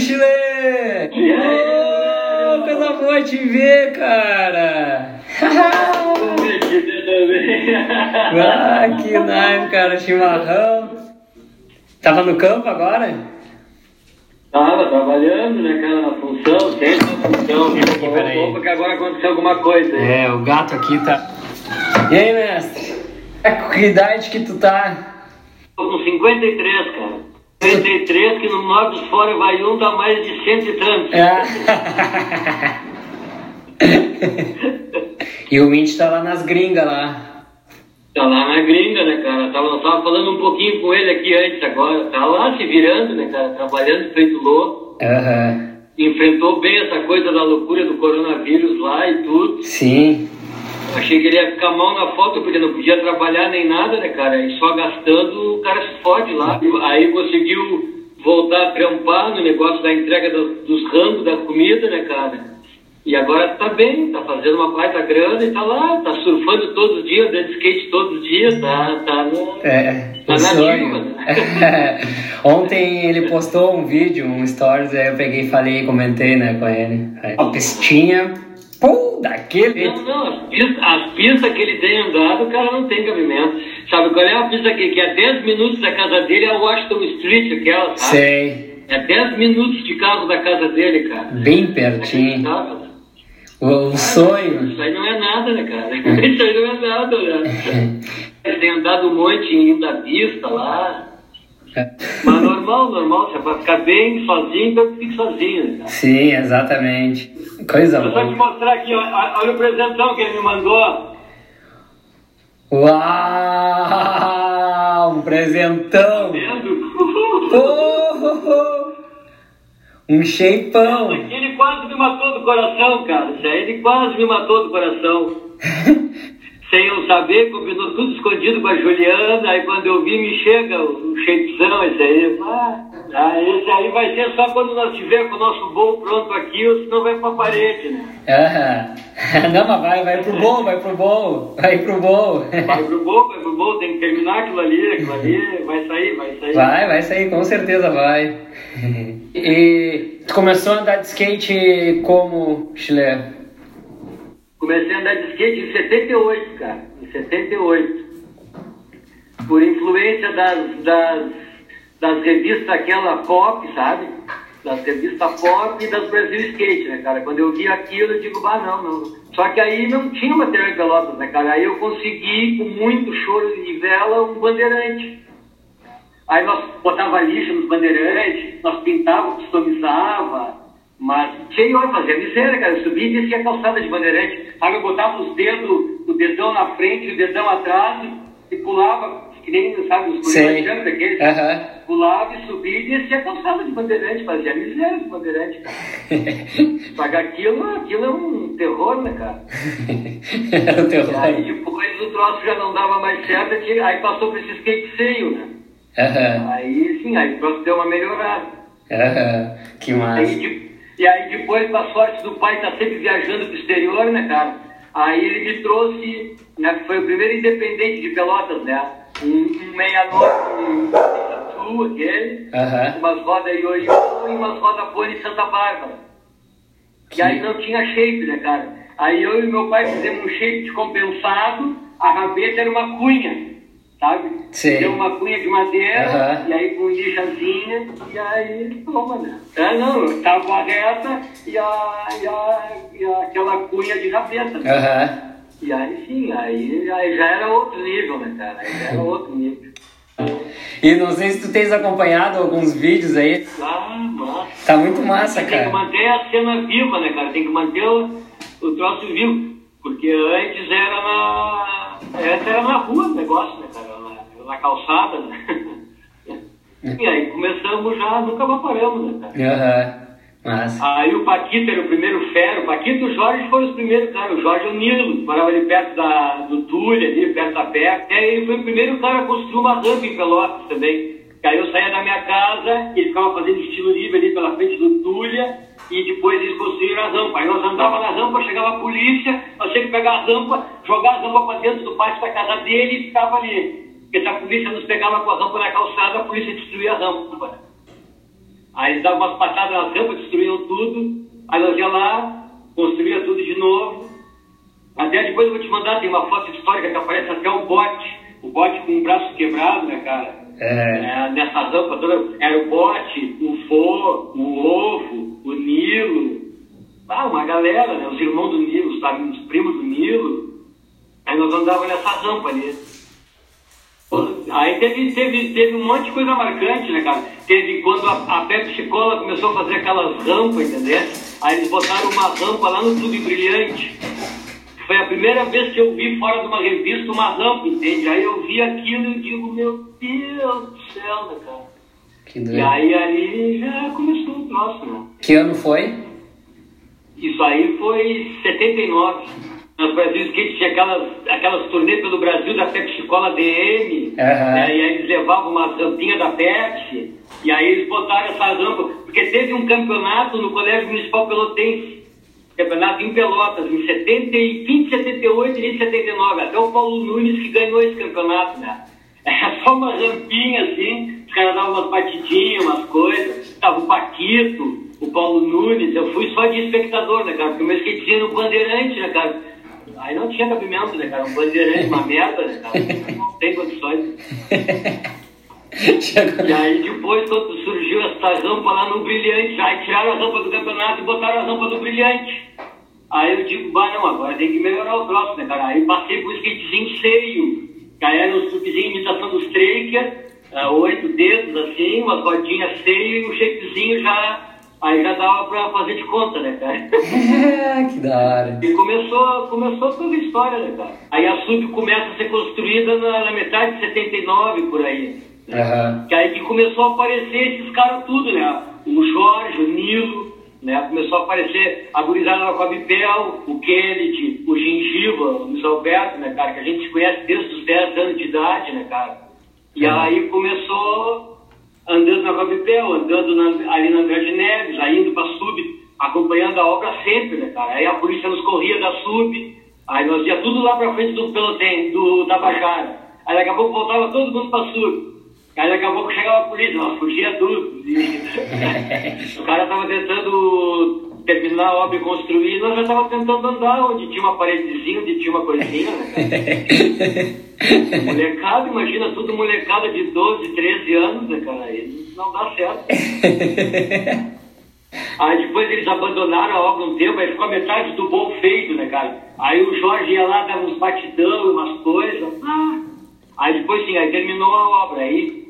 Chile! Oh, coisa boa te ver, cara! ah, que nice, cara, chimarrão. Tava no campo agora? Tava trabalhando, né, cara, na função, sempre na função. Aqui, peraí. Opa, que agora aconteceu alguma coisa. É, o gato aqui tá. E aí, mestre? É, que idade que tu tá? Tô com 53, cara. 53, que no Norte dos Fora vai um dá mais de cento e tantos. É. e o Mint tá lá nas gringas lá. Tá lá na gringa, né, cara? Tava, tava falando um pouquinho com ele aqui antes agora. Tá lá se virando, né, cara? Trabalhando feito louco. Aham. Enfrentou bem essa coisa da loucura do coronavírus lá e tudo. Sim. Achei que ele ia ficar mal na foto, porque não podia trabalhar nem nada, né, cara? E só gastando, o cara se fode lá. Aí conseguiu voltar a trampar no negócio da entrega do- dos ramos da comida, né, cara? E agora tá bem, tá fazendo uma baita grana e tá lá, tá surfando todos os dias, dando skate todos os dias, tá, tá no... É, Tá na sonho. ativa, né? Ontem ele postou um vídeo, um stories, aí eu peguei e falei, comentei, né, com ele. Aí, a pistinha, pum, daquele Não, não, as pistas, as pistas que ele tem andado, o cara não tem cabimento. Sabe qual é a pista que, que é 10 minutos da casa dele, é a Washington Street, aquela, sabe? Sei, É 10 minutos de carro da casa dele, cara. bem pertinho. O, o sonho. Isso aí não é nada, né, cara? Isso aí não é nada, né? Ele tem andado um monte indo à pista lá. Mas normal, normal, você vai ficar bem sozinho, então fique sozinho, né? Sim, exatamente. Coisa Vou só te boa. mostrar aqui, ó, olha o presentão que ele me mandou. Uau, um presentão. Vendo? Oh, um shapeão. Ele quase me matou do coração, cara. Ele quase me matou do coração. Sem eu saber, combinou tudo escondido com a Juliana. Aí quando eu vi, me chega o, o shapezão, esse aí. Ah, ah, esse aí vai ser só quando nós tiver com o nosso bolo pronto aqui, ou senão vai pra parede, né? Aham. Não, mas vai, vai pro bom, vai pro bom, vai pro bom. Vai pro bolo, vai pro bolo, tem que terminar aquilo ali, aquilo ali, vai sair, vai sair. Vai, vai sair, com certeza vai. E tu começou a andar de skate como, Chile? Comecei a andar de skate em 78, cara. Em 78. Por influência das, das, das revistas aquela pop, sabe? Das revistas pop e das Brasil Skate, né, cara? Quando eu vi aquilo, eu digo, bah, não, não. Só que aí não tinha material em Pelotas, né, cara? Aí eu consegui, com muito choro e vela, um bandeirante. Aí nós botava lixa nos bandeirantes, nós pintava, customizava, mas cheio hora fazia miséria, cara. Eu subia e descia a calçada de bandeirante. Aí eu botava os dedos, o dedão na frente, o dedão atrás e pulava, que nem, sabe, os Sei. gurias daqueles. Aham. Pulava e subia e descia a calçada de bandeirante, fazia miséria de bandeirante, cara. Que aquilo, aquilo é um terror, né, cara? O teu E aí depois o troço já não dava mais certo, aí passou pra esse skate seio, né? Aham, Aí sim, aí o troço deu uma melhorada. aham. Que Aí, massa. De- e aí depois, com a sorte do pai estar sempre viajando pro exterior, né, cara? Aí ele me trouxe, né, foi o primeiro independente de Pelotas, né? Um, um 69, um Tatu, aquele, Aham. umas rodas ioiô e umas rodas pônei Santa Bárbara. E aí não tinha shape, né, cara? Aí eu e meu pai fizemos um shape descompensado, a rabeta era uma cunha, sabe? Sei. Deu uma cunha de madeira, Aham. e aí com lixazinha, e aí, toma, né? É, não, tava reta e, a, e, a, e a- aquela cunha de rabeta. né? Aham. E aí sim, aí, aí já era outro nível, né, cara? Aí já era outro nível. E não sei se tu tens acompanhado alguns vídeos aí. Ah, massa. Tá muito massa, Tem que cara. manter a cena viva, né, cara? Tem que manter o, o troço vivo. Porque antes era na. Antes era na rua o negócio, né, cara? Na, calçada, né? E aí começamos já, nunca mais paramos, né, cara? Aham. Massa. Aí o Paquito era o primeiro fera, o Paquito e o Jorge foram os primeiros, cara. O Jorge é o Nilo, que morava ali perto da, do Túlio, ali perto da Pé. E aí ele foi o primeiro cara a construir uma rampa em Pelotas também. Aí eu saía da minha casa, ele ficava fazendo estilo livre ali pela frente do Túlia, e depois eles construíram a rampa. Aí nós andávamos na rampa, chegava a polícia, nós tínhamos que pegar a rampa, jogar a rampa para dentro do pátio da casa dele e ficava ali. Porque se a polícia nos pegava com a rampa na calçada, a polícia destruía a rampa. Aí eles davam umas patadas nas rampas, destruíam tudo. Aí nós ia lá, construía tudo de novo. Até depois eu vou te mandar, tem uma foto histórica que aparece até o bote. O bote com o braço quebrado, né, cara? É. É, nessa rampa toda. Era o bote, o fô, o ovo, o Nilo. Ah, uma galera, né? Os irmãos do Nilo, os, amigos, os primos do Nilo. Aí nós andávamos nessa rampa ali. Aí teve, teve, teve um monte de coisa marcante, né, cara? Teve quando a, a Pepsi Cola começou a fazer aquelas rampas, entendeu? Aí eles botaram uma rampa lá no Clube Brilhante. Foi a primeira vez que eu vi fora de uma revista uma rampa, entende? Aí eu vi aquilo e digo, meu Deus do céu, né, cara? Que E doido. aí ali já começou o troço, né? Que ano foi? Isso aí foi 79. Nós Brasil Skate tinha aquelas, aquelas turnês pelo Brasil da Pepsi Cola DM. Aham. né? E aí eles levavam uma rampinha da Pepsi. E aí eles botaram essa rampa. Porque teve um campeonato no Colégio Municipal Pelotense. Campeonato em Pelotas, em 70, e fim de 78 e início de 79. Até o Paulo Nunes que ganhou esse campeonato, né? Era só uma rampinha assim, os caras davam umas batidinhas, umas coisas. Tava o Paquito, o Paulo Nunes, eu fui só de espectador, né, cara? Porque o meu skatezinho era um bandeirante, né, cara? Aí não tinha cabimento, né, cara? Um bandeirante, uma merda, né, cara? Não tem condições. E aí depois, quando surgiu essa rampa lá no Brilhante, aí tiraram a rampa do campeonato e botaram a rampa do Brilhante. Aí eu digo, bah, não, agora tem que melhorar o troço, né, cara? Aí passei pro skatezinho seio, que aí era um subzinho imitação dos Traker, ah, oito dedos assim, umas rodinhas seio e um shapezinho já, aí já dava pra fazer de conta, né, cara? que da hora. E começou, começou toda a história, né, cara? Aí a sub começa a ser construída na, na metade de 79, por aí. né? Aham. Que aí que começou a aparecer esses caras tudo, né? O Jorge, o Nilo, né? Começou a aparecer a gurizada com a Bipel, o Kennedy, o Gengiva, o Luiz Alberto, né, cara? Que a gente se conhece desde os 10 anos de idade, né, cara? E Uhum. aí começou andando na Cobipel, andando na- ali na André de Neves, indo pra Sub, acompanhando a obra sempre, né, cara? Aí a polícia nos corria da Sub, aí nós ia tudo lá pra frente do Pelotem, do Tabajara. Aí daqui a pouco voltava todo mundo pra Sub. Aí daqui a pouco chegava a polícia, nós fugia tudo. E o cara tava tentando terminar a obra e construir, nós já tava tentando andar onde tinha uma paredezinha, onde tinha uma coisinha, né, cara? Molecada, imagina, tudo molecada de 12, 13 anos, né, cara? Aí não dá certo. Aí depois eles abandonaram a obra um tempo, aí ficou a metade do bom feito, né, cara? Aí o Jorge ia lá, dava uns batidão, umas coisas. Ah. Aí depois sim, aí terminou a obra, aí,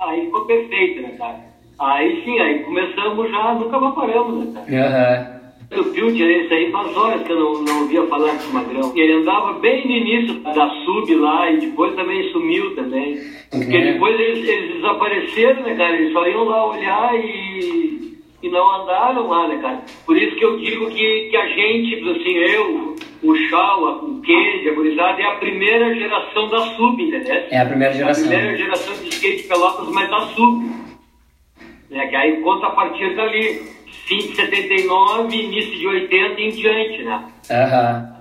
aí ficou perfeito, né, cara? Aí sim, aí começamos já, nunca mais paramos, né, cara? Aham. O Pilcher, esse aí faz horas que eu não, não ouvia falar desse magrão. Ele andava bem no início da sub lá e depois também sumiu também. Porque É. depois eles, eles desapareceram, né, cara? Eles só iam lá olhar e, e não andaram lá, né, cara? Por isso que eu digo que, que a gente, assim, eu, o Shaw, o Kennedy, a gurizada, é a primeira geração da sub, entendeu? É a primeira geração. A primeira geração de skate pelotas, mas da sub. Né, que aí conta a partir dali. Fim de 79, início de 80 em diante, né? Aham.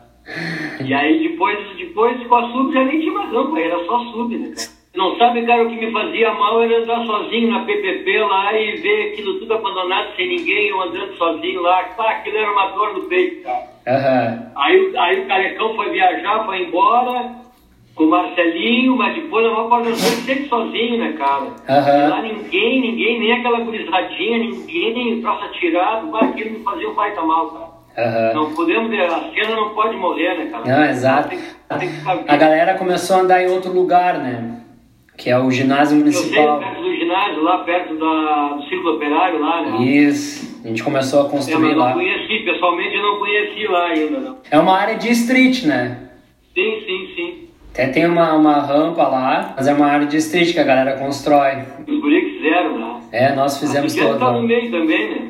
E aí depois, depois com a sub já nem tinha mais rampa, era só sub, né, cara? Não sabe, cara, o que me fazia mal era andar sozinho na PPP lá e ver aquilo tudo abandonado, sem ninguém, eu andando sozinho lá. Pá, aquilo era uma dor no peito, cara. Aham. Aí, aí o Carecão foi viajar, foi embora com o Marcelinho, mas depois a das vezes sempre sozinho, né, cara? E lá ninguém, ninguém, nem aquela gurizadinha, ninguém, troço atirado, vai, aquilo me fazia um baita mal, cara. Aham. Não podemos, a cena não pode morrer, né, cara? Não, exato. Tem, tem. A galera começou a andar em outro lugar, né? Que é o ginásio Eu sei, municipal. perto do ginásio, lá perto da, do Círculo Operário, lá, né? Isso. A gente começou a É, construir não lá. conheci, pessoalmente eu não conheci lá ainda, não. É uma área de street, né? Sim, sim, sim. Até tem uma, uma rampa lá, mas é uma área de street que a galera constrói. Os guri que fizeram, né? É, nós fizemos Porque tá no meio também, né?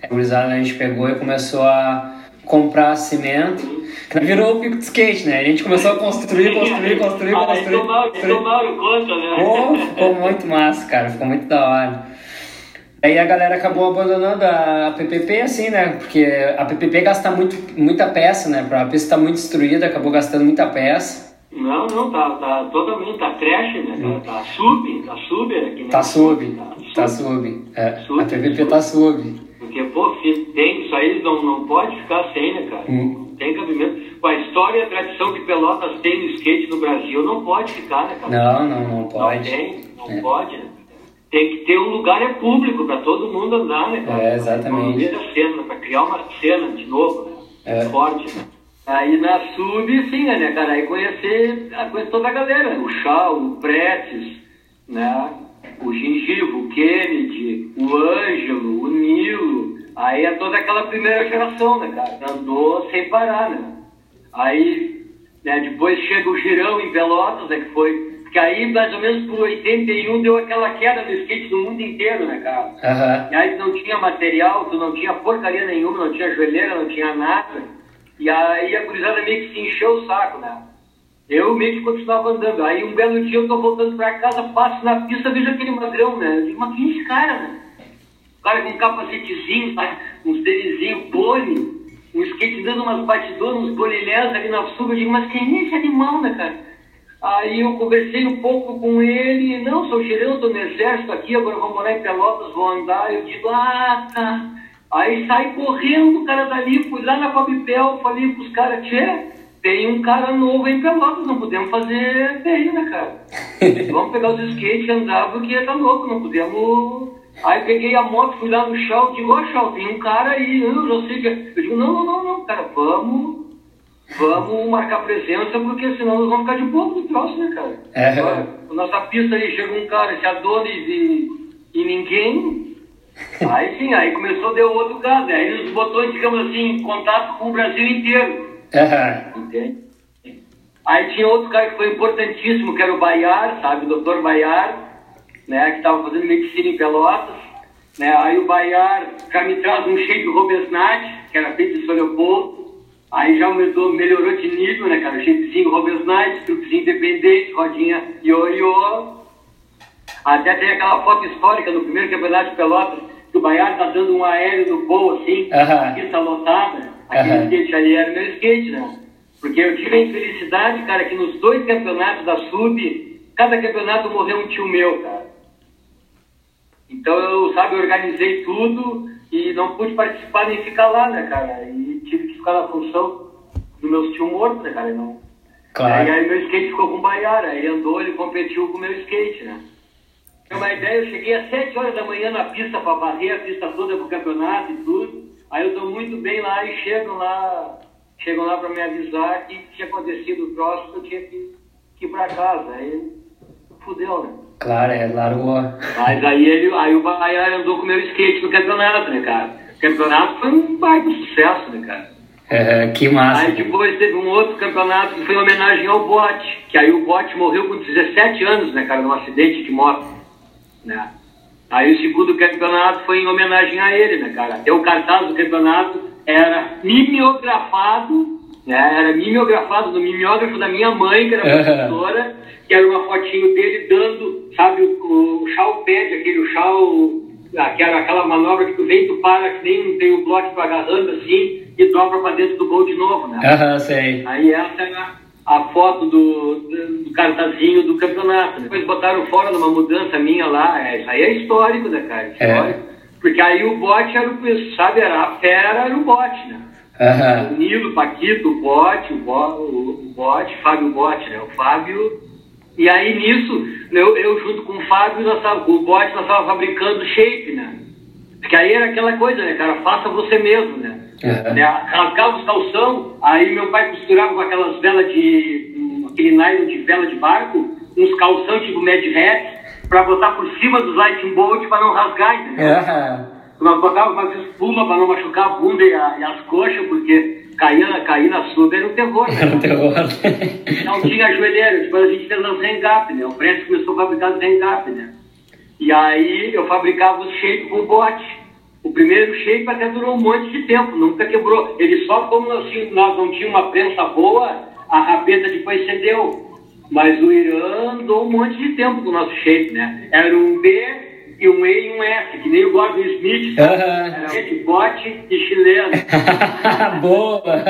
A gurizada a gente pegou e começou a comprar cimento. Virou o pico de skate, né? A gente começou a construir, construir, construir, Ah, construir. Aí tomaram, construir. tomaram conta, né? Pô, ficou muito massa, cara. Ficou muito da hora. Aí a galera acabou abandonando a PPP assim, né? Porque a PPP gasta muito, muita peça, né? A pista tá muito destruída, acabou gastando muita peça. Não, não, tá, tá totalmente, tá trash, né, cara? Tá sub, tá sub, é que nem Tá sub, tá sub. É, Sub, a TVP tá sub. Porque, pô, tem, isso aí não, não pode ficar sem, né, cara? Hum. Não tem cabimento. Com a história e a tradição que Pelotas tem no skate no Brasil, não pode ficar, né, cara? Não, não, não Não pode. tem, não É. pode, né? Tem que ter um lugar é público para todo mundo andar, né, cara? É, exatamente. Pra a cena, para criar uma cena de novo, né? É. Forte, né? Aí na sub, sim, né, cara? Aí conhecer, a- conhecer toda a galera. O Chau, o Pretes, né? O Gengivo, o Kennedy, o Ângelo, o Nilo. Aí é toda aquela primeira geração, né, cara? Andou sem parar, né? Aí, né, depois chega o Girão em Pelotas, né, que foi... Que aí, mais ou menos por 81, deu aquela queda do skate no mundo inteiro, né, cara? Aham. E aí tu não tinha material, tu não tinha porcaria nenhuma, não tinha joelheira, não tinha nada. E aí a gurizada meio que se encheu o saco, né? Eu meio que continuava andando. Aí um belo dia eu tô voltando pra casa, passo na pista, vejo aquele magrão, né? Eu digo, mas quem é esse cara, né? O cara com um capacetezinho, uns tênisinhos, pole, um skate dando umas batidoras, uns bolilhés ali na sub. Eu digo, mas quem é esse animal, né, cara? Aí eu conversei um pouco com ele, não, sou girão, tô no exército aqui, agora vou morar em Pelotas, vou andar. Eu digo, ah, tá. Aí saí correndo do cara dali, fui lá na Fabipel, falei pros caras, tchê, tem um cara novo em Pelotas, não podemos fazer feio, né, cara? Vamos pegar os skates e andar porque tá louco, não podemos. Aí peguei a moto, fui lá no chão, digo, ó, chão, tem um cara aí, eu já sei que. é-" Eu digo, não, não, não, não, cara, vamos. Vamos marcar presença, porque senão nós vamos ficar de bobo do troço, né, cara? É. Agora, nossa pista aí chega um cara, se Adonis e, e ninguém. Aí sim, aí começou, deu outro caso. Aí ele nos botou, digamos assim, em contato com o Brasil inteiro. Aham. Entende? Aí tinha outro cara que foi importantíssimo, que era o Baiar, sabe? O doutor Baiar, né? Que estava fazendo medicina em Pelotas. Né? Aí o Baiar já me traz um shape Robesnat, que era feito de São Leopoldo. Aí já mudou, melhorou de nível, né, cara? Shapezinho Robesnat, truquezinho independente, rodinha ioiô. Até tem aquela foto histórica no primeiro campeonato de Pelotas, que o Baiar tá dando um aéreo no voo, assim, Aham. a pista lotada. Aquele Aham. skate ali era meu skate, né? Porque eu tive a infelicidade, cara, que nos dois campeonatos da Sub, cada campeonato morreu um tio meu, cara. Então eu, sabe, organizei tudo e não pude participar nem ficar lá, né, cara? E tive que ficar na função dos meus tios mortos, né, cara? E Não, Claro. Aí, aí meu skate ficou com o Baiara, ele andou, ele competiu com o meu skate, né? Tem uma ideia, eu cheguei às 7 horas da manhã na pista para varrer a pista toda pro campeonato e tudo. Aí eu tô muito bem lá e chegam lá, chegam lá para me avisar que tinha acontecido o próximo, eu tinha que, que ir para casa. Aí fudeu, né? Claro, é, largou. Mas aí ele, aí o Baiara andou com o meu skate no campeonato, né, cara? O campeonato foi um baita sucesso, né, cara? É, que massa. Aí depois teve um outro campeonato que foi em homenagem ao Bote, que aí o Bote morreu com 17 anos, né, cara, num acidente de moto, né? Aí o segundo campeonato foi em homenagem a ele, né, cara? Até o cartaz do campeonato era mimeografado, né? Era mimeografado do mimeógrafo da minha mãe, que era professora, que era uma fotinho dele dando, sabe, o, o chau pad, aquele chau, aquela, aquela manobra que tu vem, tu para, que nem tem o bloco agarrando assim, e dobra pra dentro do gol de novo, né? Aham, sei. Aí essa era a foto do, do, do cartazinho do campeonato. né? Depois botaram fora numa mudança minha lá. É, isso aí é histórico, né, cara? Histórico. Porque aí o bote era o, sabe, era a fera era o bote, né? Aham. O Nilo, Paquito, o bote, o, bo, o, o bote, Fábio Bote, né? O Fábio. E aí nisso, eu, eu junto com o Fábio, nós tava, o bote, nós estávamos fabricando shape, né? Porque aí era aquela coisa, né, cara? Faça você mesmo, né? Aham. né? Rasgava os calção, aí meu pai costurava com aquelas velas de. um, aquele nylon de vela de barco, uns calção tipo Mad Hat, pra botar por cima dos Lightning Bolt pra não rasgar, entendeu? Nós botávamos umas espuma pra não machucar a bunda e, a- e as coxas, porque caía, caía na sub era um terror, Era um né? terror. Não tinha joelheira, depois a gente fez as Zengap, né? O Preço começou a fabricar as Zengap, né? E aí eu fabricava os shape com bote. O primeiro shape até durou um monte de tempo, nunca quebrou. Ele só como nós, nós não tínhamos uma prensa boa, a rapeta depois cedeu. Mas o Irã andou um monte de tempo com o nosso shape, né? Era um B e um E e um S, que nem o Gordon Smith. Era de bote e chileno. Boa!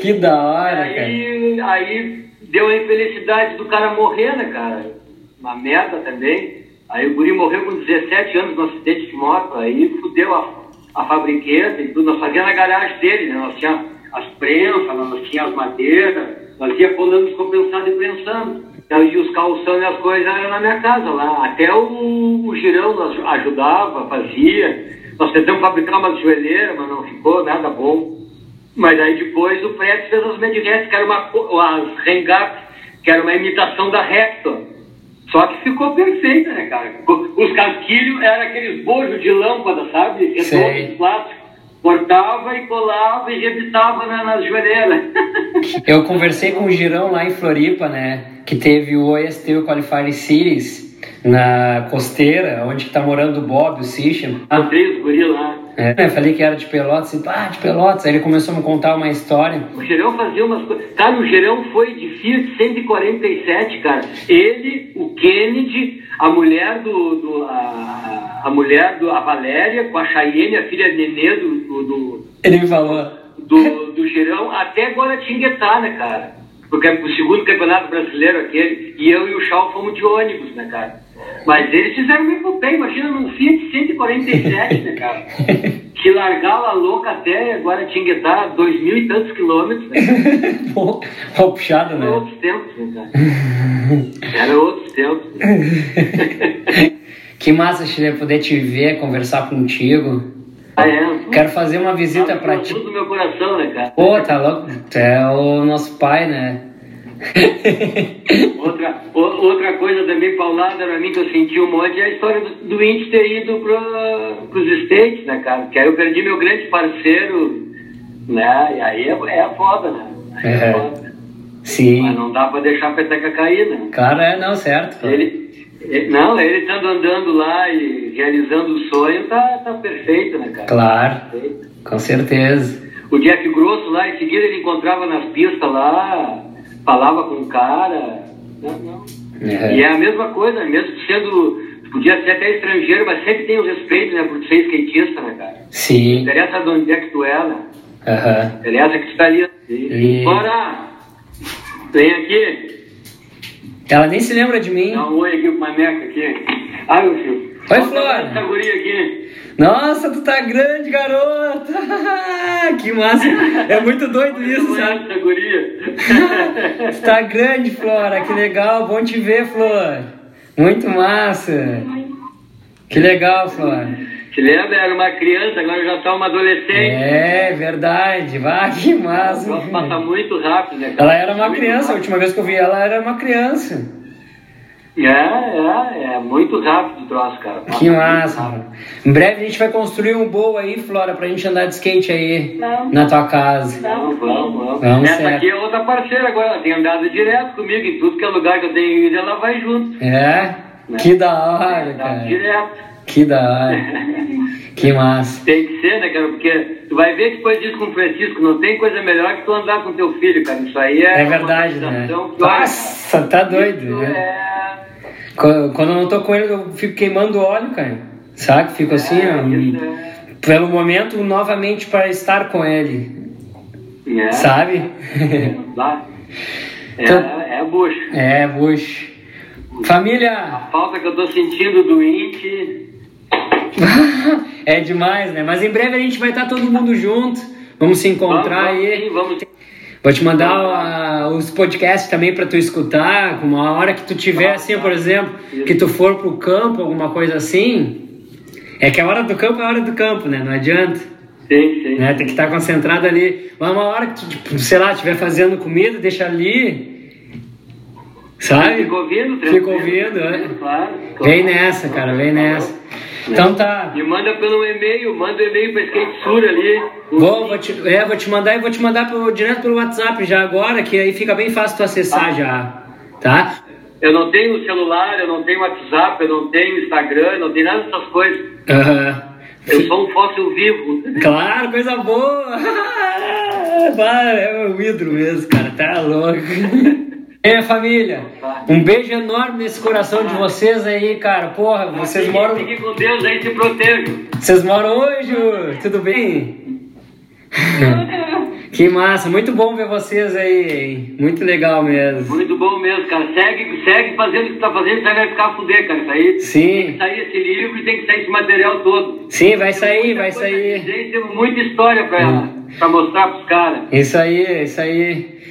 Que da hora, cara. Aí, aí deu a infelicidade do cara morrer, né, cara? Uma merda também. Aí o guri morreu com 17 anos no acidente de moto, aí fudeu a, a fabriqueta e tudo. Nós fazíamos na garagem dele, né? Nós tínhamos as prensas, nós tínhamos as madeiras, nós ia colando descompensado e prensando. E os calções e as coisas eram na minha casa lá. Até o, o girão nós ajudava, fazia. Nós tentamos fabricar uma joelheira, mas não ficou nada bom. Mas aí depois o Fred fez as Medrettes, que era uma, as Rengap, que era uma imitação da Rector. Só que ficou perfeita, né, cara? Os casquilhos eram aqueles bojos de lâmpada, sabe? Redondos de plástico. Cortava e colava e rebitava na, nas joelheiras. Eu conversei com o Girão lá em Floripa, né? Que teve o OST, o Qualifying Series, na costeira, onde está morando o Bob, o Sishan. Ah, três guri lá. É, eu falei que era de Pelotas, e ah, de Pelotas. Aí ele começou a me contar uma história. O Gerão fazia umas coisas. Cara, o Gerão foi de Fiat 147, cara. Ele, o Kennedy, a mulher do. do a, a, mulher do. A Valéria, com a Chayenne, a filha Nenê do. do, do ele me falou. Do, do Gerão, até agora Tinguetá, né, cara? Porque é o segundo campeonato brasileiro aquele. E eu e o Chau fomos de ônibus, né, cara? Mas eles fizeram uma epopeia, imagina num Fiat 147, né, cara? que largava a louca até agora Tinguetá, dois mil e tantos quilômetros. Né? Pô, puxado, né? Era outros tempos, né, cara? Era outros tempos. que massa, Chile, poder te ver, conversar contigo. Ah, é? Quero fazer uma visita ah, pra ti. tudo do meu coração, né, cara? Pô, tá louco? Tu é o nosso pai, né? outra, o, outra coisa também paulada pra mim que eu senti um monte é a história do, do Indy ter ido para pros States, né, cara? Que aí eu perdi meu grande parceiro, né? E aí é, é foda, né? Aí é, é foda. Sim. Mas não dá pra deixar a peteca cair, né? Claro, é, não, certo. Ele, não, ele estando andando lá e realizando o sonho, tá, tá perfeito, né, cara? Claro, perfeito. com certeza. O Jack Grosso lá, em seguida ele encontrava nas pistas lá, falava com o cara. Não, não. É. E é a mesma coisa, mesmo sendo. Podia ser até estrangeiro, mas sempre tem o respeito, né, por ser skatista, né, cara? Sim. Não interessa de onde é que tu é, né? Uhum. Interessa que tu tá ali. E... Bora! Vem aqui. Ela nem se lembra de mim. Dá um oi aqui pro Maneca aqui. Ai, meu filho. Oi, Flora. Essa guria aqui. Nossa, tu tá grande, garota! que massa! É muito doido isso, sabe? Essa guria. tu tá grande, Flora, que legal, bom te ver, Flor. Muito massa. Que legal, Flora. Te lembra? Era uma criança, agora já tá uma adolescente. É, verdade. Vá, que massa. Nossa, passa muito rápido, né? Ela era uma muito criança, rápido. a última vez que eu vi ela era uma criança. É, é, é muito rápido o troço, cara. Passa que massa. Em breve a gente vai construir um bowl aí, Flora, pra gente andar de skate aí não. na tua casa. Não, vamos, vamos. vamos Essa certo. aqui é outra parceira agora, ela tem andado direto comigo em tudo que é lugar que eu tenho ido, ela vai junto. É? Né? Que da hora, cara. direto. Que da hora. que massa. Tem que ser, né, cara? Porque tu vai ver que depois disso com o Francisco, não tem coisa melhor que tu andar com teu filho, cara. Isso aí é. É verdade, né? Nossa, tá doido, né? é. Quando quando eu não tô com ele, eu fico queimando óleo, cara. Sabe? Fico assim, é, ó. isso é- Pelo momento, novamente para estar com ele. É. Sabe? É, Então- é bucho. é, bucho. Família! A falta que eu tô sentindo do Inti. é demais, né? Mas em breve a gente vai estar todo mundo junto. Vamos se encontrar vamos, aí. vamos sim. Vou te mandar ah, os podcasts também para tu escutar. Uma hora que tu tiver, assim, por exemplo, que tu for pro campo, alguma coisa assim. É que a hora do campo é a hora do campo, né? Não adianta. Sim, sim. Né? Tem que estar concentrado ali. Mas uma hora que tu, tipo, sei lá, estiver fazendo comida, deixa ali. Sabe? Fica ouvindo, Fica ouvindo, é. tranquilo, Claro. Vem nessa, cara, vem nessa. Então tá. Me manda pelo e-mail, manda o e-mail pra Skate Sur ali. Vou, vou te, é, vou te mandar e vou te mandar pelo, direto pelo WhatsApp já agora, que aí fica bem fácil tu acessar já. Tá? Eu não tenho celular, eu não tenho WhatsApp, eu não tenho Instagram, eu não tenho nada dessas coisas. Aham. Eu sou um fóssil vivo. Claro, coisa boa! Vai, é meu ídolo mesmo, cara, tá louco. É, família, um beijo enorme nesse coração de vocês aí, cara. Porra, vocês Fique- moram. Fique com Deus aí, se protejam. Vocês moram hoje? Tudo bem? Que massa, muito bom ver vocês aí, muito legal mesmo. Muito bom mesmo, cara. Segue, segue fazendo o que tu tá fazendo, você vai ficar a fuder, cara. Isso aí, Sim. Tem que sair esse livro e tem que sair esse material todo. Sim, vai sair, vai sair. Gente, temos muita história pra, Hum. pra mostrar pros caras. Isso aí, isso aí.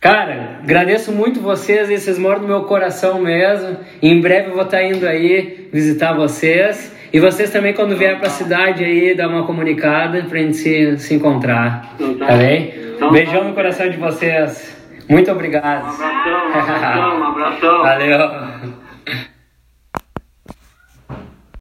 Cara, agradeço muito vocês, vocês moram no meu coração mesmo. Em breve eu vou estar indo aí visitar vocês. E vocês também, quando vier pra cidade aí, dar uma comunicada pra gente se, se encontrar. Então tá. Tá bem? Então Beijão tá. no coração de vocês. Muito Um obrigado. abração, um abração, um abração. Valeu.